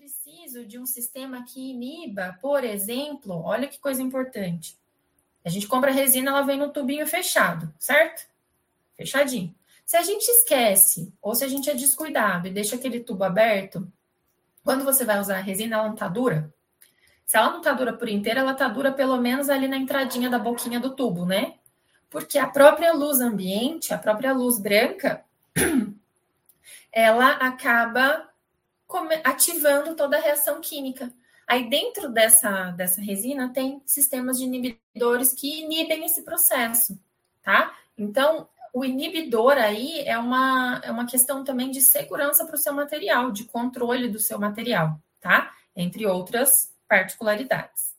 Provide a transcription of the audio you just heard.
preciso de um sistema que iniba, por exemplo, olha que coisa importante. A gente compra resina, ela vem no tubinho fechado, certo? Fechadinho. Se a gente esquece, ou se a gente é descuidado e deixa aquele tubo aberto, quando você vai usar a resina, ela não tá dura? Se ela não tá dura por inteira, ela tá dura pelo menos ali na entradinha da boquinha do tubo, né? Porque a própria luz ambiente, a própria luz branca, ela acaba ativando toda a reação química. Aí dentro dessa, dessa resina tem sistemas de inibidores que inibem esse processo, tá? Então, o inibidor aí é uma, é uma questão também de segurança para o seu material, de controle do seu material, tá? Entre outras particularidades.